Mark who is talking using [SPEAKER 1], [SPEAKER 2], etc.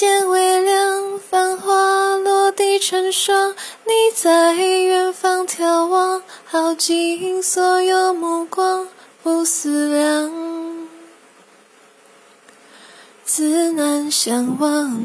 [SPEAKER 1] 天微凉，繁花落地成霜。你在远方眺望，耗尽所有目光，不思量。自难相忘。